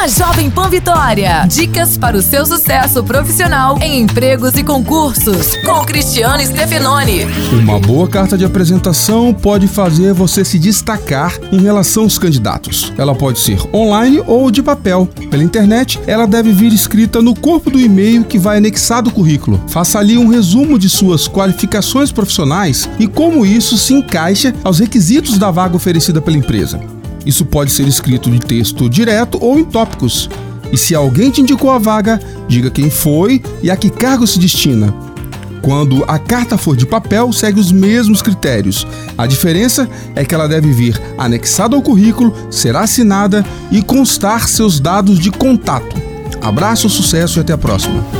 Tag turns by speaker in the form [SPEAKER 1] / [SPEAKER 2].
[SPEAKER 1] na Jovem Pan Vitória. Dicas para o seu sucesso profissional em empregos e concursos, com Cristiano Stefanoni.
[SPEAKER 2] Uma boa carta de apresentação pode fazer você se destacar em relação aos candidatos. Ela pode ser online ou de papel. Pela internet, ela deve vir escrita no corpo do e-mail que vai anexado ao currículo. Faça ali um resumo de suas qualificações profissionais e como isso se encaixa aos requisitos da vaga oferecida pela empresa. Isso pode ser escrito de texto direto ou em tópicos. E se alguém te indicou a vaga, diga quem foi e a que cargo se destina. Quando a carta for de papel, segue os mesmos critérios. A diferença é que ela deve vir anexada ao currículo, ser assinada e constar seus dados de contato. Abraço, sucesso e até a próxima.